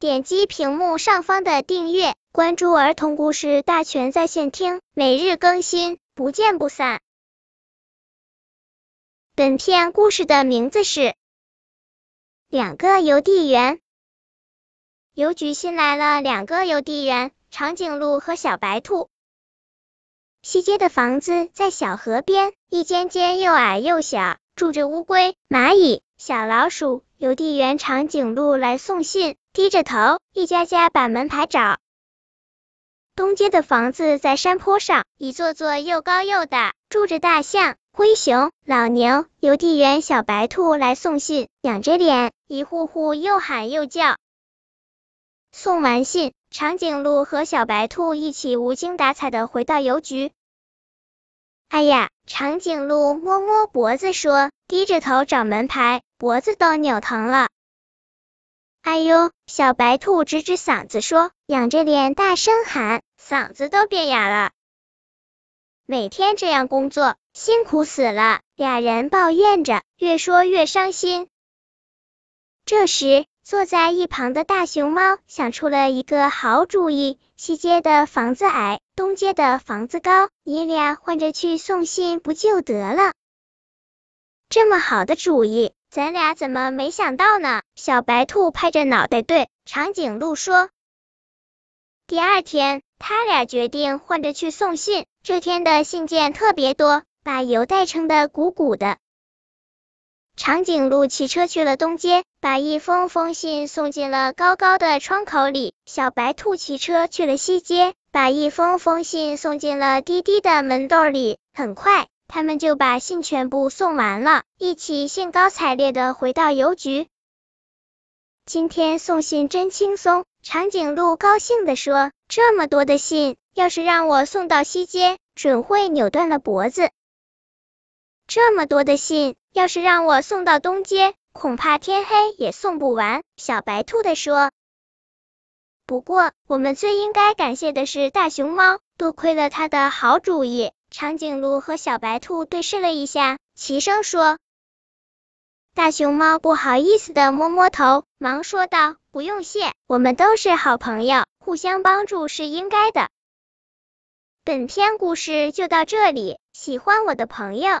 点击屏幕上方的订阅，关注儿童故事大全在线听，每日更新，不见不散。本片故事的名字是《两个邮递员》。邮局新来了两个邮递员，长颈鹿和小白兔。西街的房子在小河边，一间间又矮又小，住着乌龟、蚂蚁、小老鼠。邮递员长颈鹿来送信，低着头，一家家把门牌找。东街的房子在山坡上，一座座又高又大，住着大象、灰熊、老牛。邮递员小白兔来送信，仰着脸，一户户又喊又叫。送完信，长颈鹿和小白兔一起无精打采的回到邮局。哎呀，长颈鹿摸摸脖子说，低着头找门牌。脖子都扭疼了。哎呦！小白兔指指嗓子说，仰着脸大声喊，嗓子都变哑了。每天这样工作，辛苦死了。俩人抱怨着，越说越伤心。这时，坐在一旁的大熊猫想出了一个好主意：西街的房子矮，东街的房子高，你俩换着去送信不就得了？这么好的主意！咱俩怎么没想到呢？小白兔拍着脑袋对长颈鹿说。第二天，他俩决定换着去送信。这天的信件特别多，把邮袋撑得鼓鼓的。长颈鹿骑车去了东街，把一封封信送进了高高的窗口里。小白兔骑车去了西街，把一封封信送进了低低的门洞里。很快。他们就把信全部送完了，一起兴高采烈的回到邮局。今天送信真轻松，长颈鹿高兴地说：“这么多的信，要是让我送到西街，准会扭断了脖子。这么多的信，要是让我送到东街，恐怕天黑也送不完。”小白兔的说。不过，我们最应该感谢的是大熊猫，多亏了他的好主意。长颈鹿和小白兔对视了一下，齐声说：“大熊猫不好意思的摸摸头，忙说道：‘不用谢，我们都是好朋友，互相帮助是应该的。’”本篇故事就到这里，喜欢我的朋友